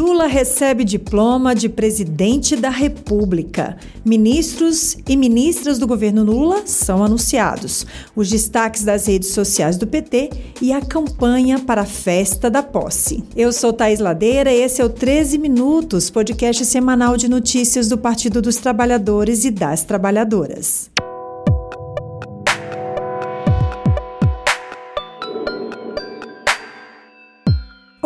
Lula recebe diploma de presidente da República. Ministros e ministras do governo Lula são anunciados. Os destaques das redes sociais do PT e a campanha para a festa da posse. Eu sou Thais Ladeira e esse é o 13 Minutos, podcast semanal de notícias do Partido dos Trabalhadores e das Trabalhadoras.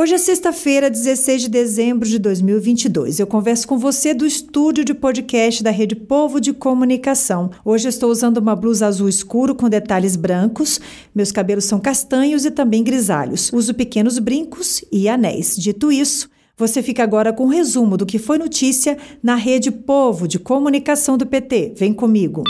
Hoje é sexta-feira, 16 de dezembro de 2022. Eu converso com você do estúdio de podcast da Rede Povo de Comunicação. Hoje estou usando uma blusa azul escuro com detalhes brancos. Meus cabelos são castanhos e também grisalhos. Uso pequenos brincos e anéis. Dito isso, você fica agora com um resumo do que foi notícia na Rede Povo de Comunicação do PT. Vem comigo.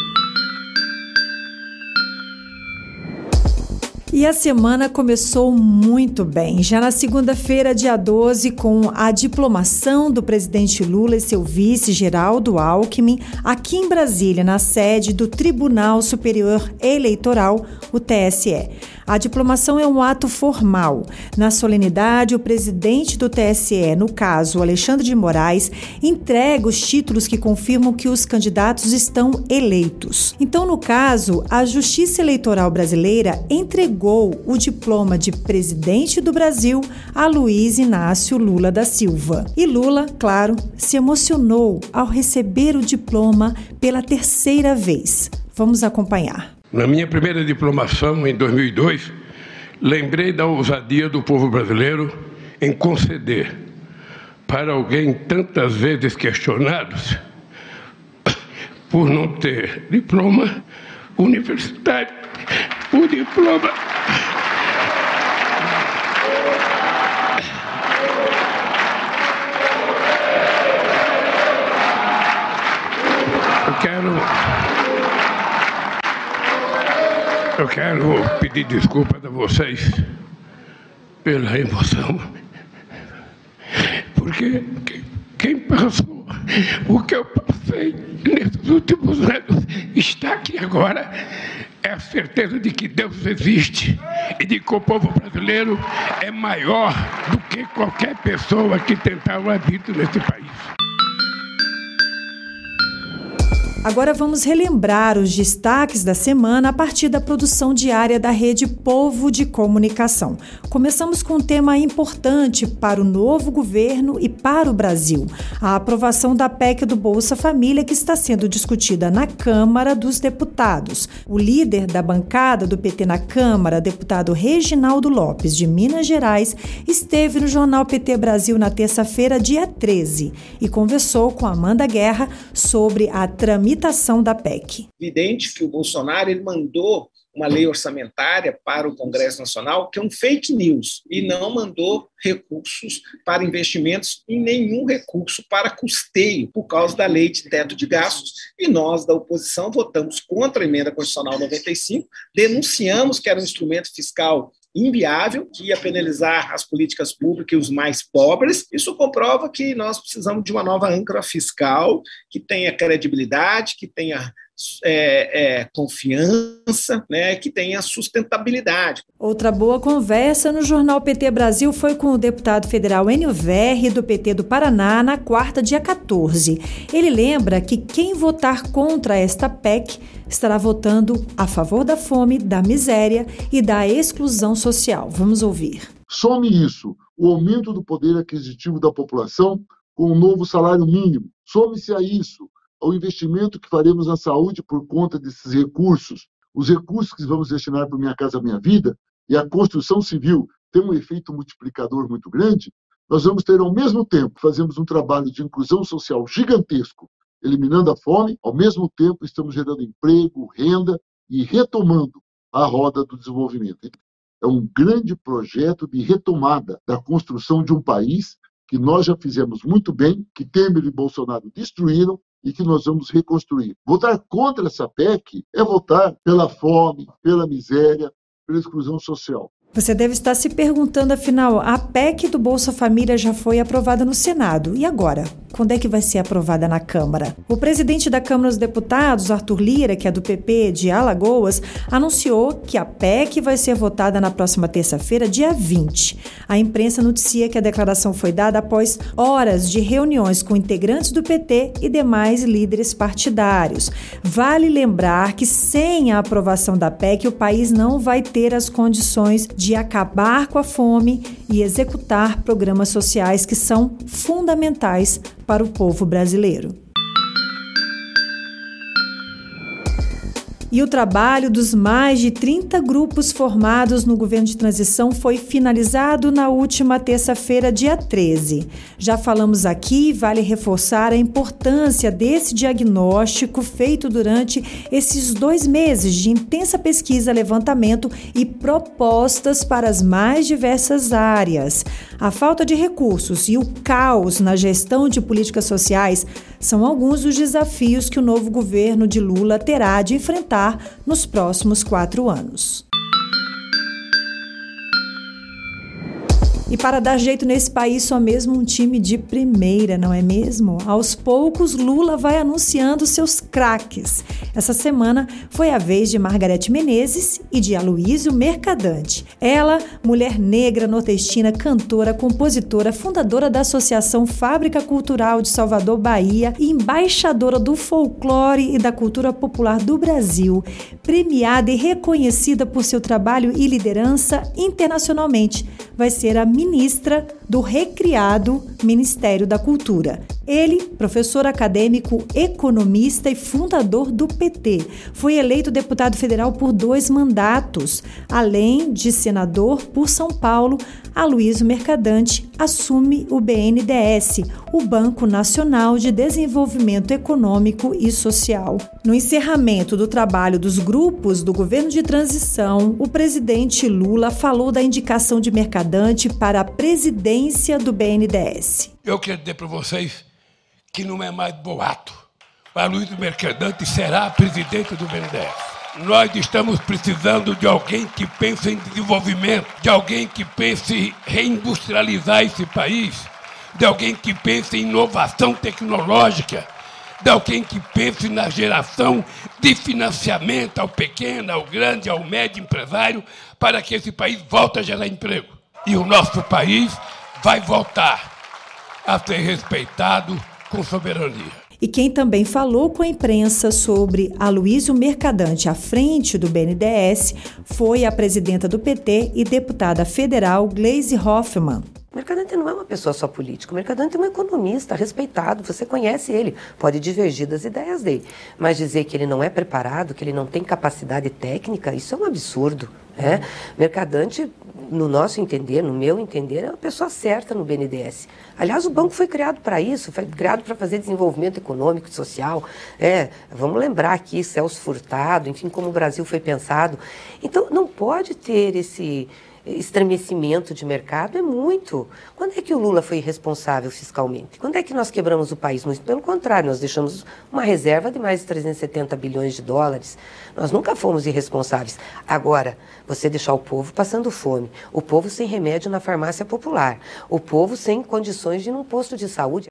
E a semana começou muito bem. Já na segunda-feira, dia 12, com a diplomação do presidente Lula e seu vice Geraldo Alckmin, aqui em Brasília, na sede do Tribunal Superior Eleitoral, o TSE. A diplomação é um ato formal. Na solenidade, o presidente do TSE, no caso Alexandre de Moraes, entrega os títulos que confirmam que os candidatos estão eleitos. Então, no caso, a Justiça Eleitoral Brasileira entregou o diploma de presidente do Brasil a Luiz Inácio Lula da Silva. E Lula, claro, se emocionou ao receber o diploma pela terceira vez. Vamos acompanhar. Na minha primeira diplomação, em 2002, lembrei da ousadia do povo brasileiro em conceder para alguém tantas vezes questionado por não ter diploma universitário, o diploma eu quero pedir desculpas a vocês pela emoção, porque quem passou o que eu passei nesses últimos anos está aqui agora é a certeza de que Deus existe e de que o povo brasileiro é maior do que qualquer pessoa que tentar o habito nesse país. Agora vamos relembrar os destaques da semana a partir da produção diária da Rede Povo de Comunicação. Começamos com um tema importante para o novo governo e para o Brasil: a aprovação da PEC do Bolsa Família, que está sendo discutida na Câmara dos Deputados. O líder da bancada do PT na Câmara, deputado Reginaldo Lopes, de Minas Gerais, esteve no jornal PT Brasil na terça-feira, dia 13, e conversou com Amanda Guerra sobre a tramitação tramitação da PEC. Evidente que o Bolsonaro ele mandou uma lei orçamentária para o Congresso Nacional, que é um fake news, e não mandou recursos para investimentos e nenhum recurso para custeio, por causa da lei de teto de gastos. E nós, da oposição, votamos contra a emenda constitucional 95, denunciamos que era um instrumento fiscal inviável, que ia penalizar as políticas públicas e os mais pobres. Isso comprova que nós precisamos de uma nova âncora fiscal que tenha credibilidade, que tenha é, é, confiança, né, que tenha sustentabilidade. Outra boa conversa no jornal PT Brasil foi com o deputado federal Enio Verri, do PT do Paraná, na quarta, dia 14. Ele lembra que quem votar contra esta PEC estará votando a favor da fome, da miséria e da exclusão social. Vamos ouvir. Some isso, o aumento do poder aquisitivo da população com o novo salário mínimo. Some-se a isso ao investimento que faremos na saúde por conta desses recursos, os recursos que vamos destinar para Minha Casa Minha Vida e a construção civil tem um efeito multiplicador muito grande, nós vamos ter, ao mesmo tempo, fazemos um trabalho de inclusão social gigantesco, eliminando a fome, ao mesmo tempo estamos gerando emprego, renda e retomando a roda do desenvolvimento. É um grande projeto de retomada da construção de um país que nós já fizemos muito bem, que Temer e Bolsonaro destruíram e que nós vamos reconstruir. Votar contra essa PEC é votar pela fome, pela miséria, pela exclusão social. Você deve estar se perguntando, afinal, a PEC do Bolsa Família já foi aprovada no Senado. E agora? quando é que vai ser aprovada na Câmara. O presidente da Câmara dos Deputados, Arthur Lira, que é do PP de Alagoas, anunciou que a PEC vai ser votada na próxima terça-feira, dia 20. A imprensa noticia que a declaração foi dada após horas de reuniões com integrantes do PT e demais líderes partidários. Vale lembrar que sem a aprovação da PEC, o país não vai ter as condições de acabar com a fome e executar programas sociais que são fundamentais para o povo brasileiro. E o trabalho dos mais de 30 grupos formados no governo de transição foi finalizado na última terça-feira, dia 13. Já falamos aqui, vale reforçar a importância desse diagnóstico feito durante esses dois meses de intensa pesquisa, levantamento e propostas para as mais diversas áreas. A falta de recursos e o caos na gestão de políticas sociais são alguns dos desafios que o novo governo de Lula terá de enfrentar nos próximos quatro anos. E para dar jeito nesse país, só mesmo um time de primeira, não é mesmo? Aos poucos, Lula vai anunciando seus craques. Essa semana foi a vez de Margarete Menezes e de Aloísio Mercadante. Ela, mulher negra, nordestina, cantora, compositora, fundadora da Associação Fábrica Cultural de Salvador, Bahia e embaixadora do folclore e da cultura popular do Brasil, premiada e reconhecida por seu trabalho e liderança internacionalmente, vai ser a ministra do recriado Ministério da Cultura. Ele, professor acadêmico, economista e fundador do PT, foi eleito deputado federal por dois mandatos, além de senador por São Paulo. Aloysio Mercadante assume o BNDES, o Banco Nacional de Desenvolvimento Econômico e Social. No encerramento do trabalho dos grupos do governo de transição, o presidente Lula falou da indicação de Mercadante para a presidência do BNDES. Eu quero dizer para vocês que não é mais boato. A Luiz Mercadante será presidente do BNDES. Nós estamos precisando de alguém que pense em desenvolvimento, de alguém que pense em reindustrializar esse país, de alguém que pense em inovação tecnológica, de alguém que pense na geração de financiamento ao pequeno, ao grande, ao médio empresário, para que esse país volte a gerar emprego. E o nosso país vai voltar a ser respeitado com soberania. E quem também falou com a imprensa sobre Aloysio Mercadante à frente do BNDES foi a presidenta do PT e deputada federal Gleisi Hoffmann. Mercadante não é uma pessoa só política. O Mercadante é um economista respeitado. Você conhece ele, pode divergir das ideias dele. Mas dizer que ele não é preparado, que ele não tem capacidade técnica, isso é um absurdo. Né? Mercadante, no nosso entender, no meu entender, é uma pessoa certa no BNDES. Aliás, o banco foi criado para isso, foi criado para fazer desenvolvimento econômico e social. É, vamos lembrar aqui Celso Furtado, enfim, como o Brasil foi pensado. Então, não pode ter esse estremecimento de mercado é muito. Quando é que o Lula foi irresponsável fiscalmente? Quando é que nós quebramos o país? Muito pelo contrário, nós deixamos uma reserva de mais de 370 bilhões de dólares. Nós nunca fomos irresponsáveis. Agora, você deixar o povo passando fome, o povo sem remédio na farmácia popular, o povo sem condições de ir num posto de saúde.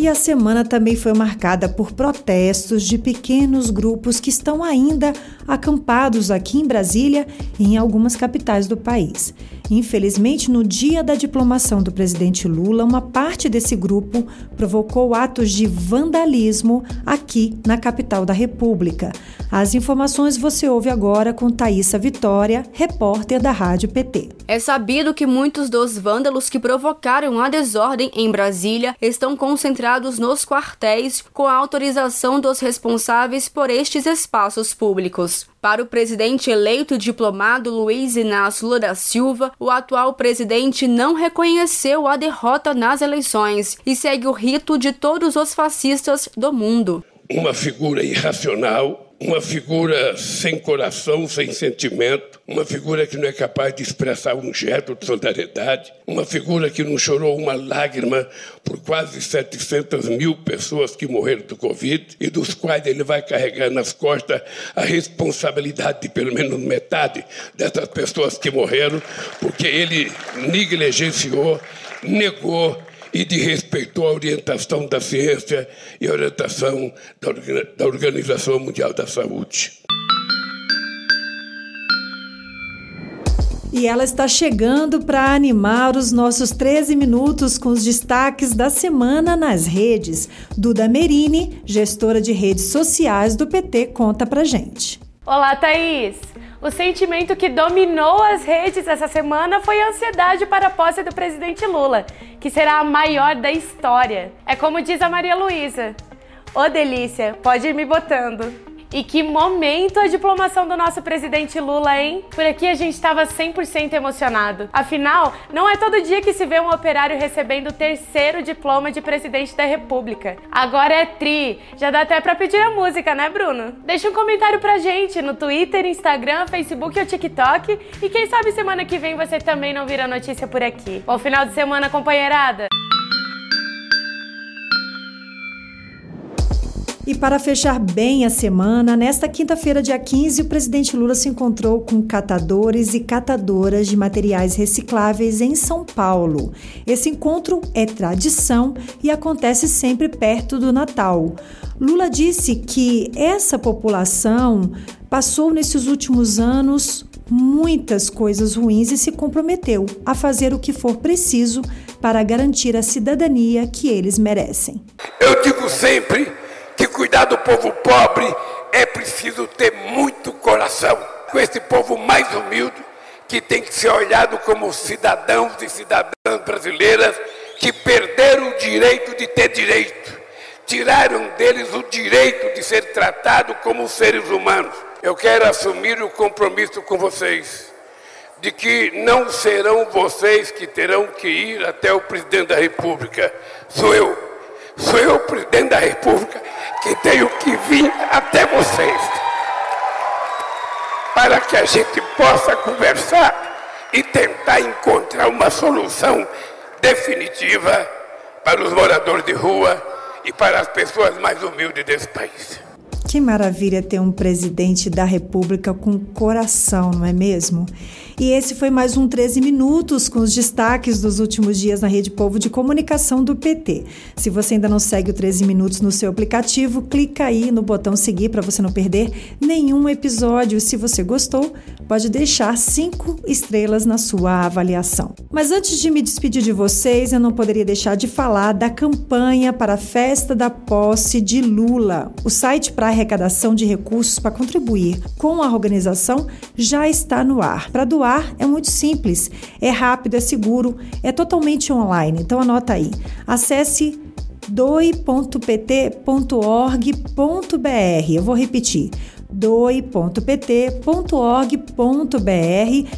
E a semana também foi marcada por protestos de pequenos grupos que estão ainda acampados aqui em Brasília e em algumas capitais do país. Infelizmente, no dia da diplomação do presidente Lula, uma parte desse grupo provocou atos de vandalismo aqui na capital da República. As informações você ouve agora com Thaisa Vitória, repórter da Rádio PT. É sabido que muitos dos vândalos que provocaram a desordem em Brasília estão concentrados nos quartéis com a autorização dos responsáveis por estes espaços públicos. Para o presidente eleito diplomado Luiz Inácio Lula da Silva, o atual presidente não reconheceu a derrota nas eleições e segue o rito de todos os fascistas do mundo. Uma figura irracional uma figura sem coração, sem sentimento, uma figura que não é capaz de expressar um gesto de solidariedade, uma figura que não chorou uma lágrima por quase 700 mil pessoas que morreram do Covid e dos quais ele vai carregar nas costas a responsabilidade de pelo menos metade dessas pessoas que morreram, porque ele negligenciou negou e desrespeitou a orientação da ciência e a orientação da Organização Mundial da Saúde. E ela está chegando para animar os nossos 13 minutos com os destaques da semana nas redes. Duda Merini, gestora de redes sociais do PT, conta pra gente. Olá, Thaís! O sentimento que dominou as redes essa semana foi a ansiedade para a posse do presidente Lula, que será a maior da história. É como diz a Maria Luísa: Ô delícia, pode ir me botando. E que momento a diplomação do nosso presidente Lula, hein? Por aqui a gente estava 100% emocionado. Afinal, não é todo dia que se vê um operário recebendo o terceiro diploma de presidente da República. Agora é tri. Já dá até para pedir a música, né, Bruno? Deixa um comentário pra gente no Twitter, Instagram, Facebook ou TikTok. E quem sabe semana que vem você também não vira notícia por aqui. Bom final de semana, companheirada! E para fechar bem a semana, nesta quinta-feira, dia 15, o presidente Lula se encontrou com catadores e catadoras de materiais recicláveis em São Paulo. Esse encontro é tradição e acontece sempre perto do Natal. Lula disse que essa população passou nesses últimos anos muitas coisas ruins e se comprometeu a fazer o que for preciso para garantir a cidadania que eles merecem. Eu digo sempre que cuidar do povo pobre é preciso ter muito coração. Com esse povo mais humilde, que tem que ser olhado como cidadãos e cidadãs brasileiras que perderam o direito de ter direito. Tiraram deles o direito de ser tratado como seres humanos. Eu quero assumir o compromisso com vocês de que não serão vocês que terão que ir até o presidente da República. Sou eu. Sou eu, presidente da República, que tenho que vir até vocês para que a gente possa conversar e tentar encontrar uma solução definitiva para os moradores de rua e para as pessoas mais humildes desse país. Que maravilha ter um presidente da República com coração, não é mesmo? E esse foi mais um 13 Minutos com os destaques dos últimos dias na Rede Povo de Comunicação do PT. Se você ainda não segue o 13 Minutos no seu aplicativo, clica aí no botão seguir para você não perder nenhum episódio. Se você gostou, pode deixar cinco estrelas na sua avaliação. Mas antes de me despedir de vocês, eu não poderia deixar de falar da campanha para a festa da posse de Lula. O site para arrecadação de recursos para contribuir com a organização já está no ar. Para doar, é muito simples, é rápido, é seguro, é totalmente online. Então anota aí. Acesse doi.pt.org.br. Eu vou repetir doe.pt.org.br.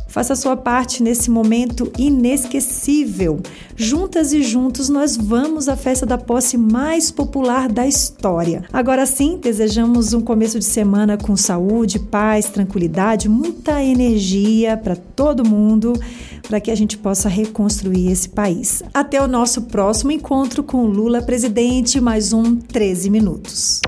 Faça sua parte nesse momento inesquecível. Juntas e juntos nós vamos à festa da posse mais popular da história. Agora sim, desejamos um começo de semana com saúde, paz, tranquilidade, muita energia para todo mundo, para que a gente possa reconstruir esse país. Até o nosso próximo encontro com Lula presidente, mais um 13 minutos.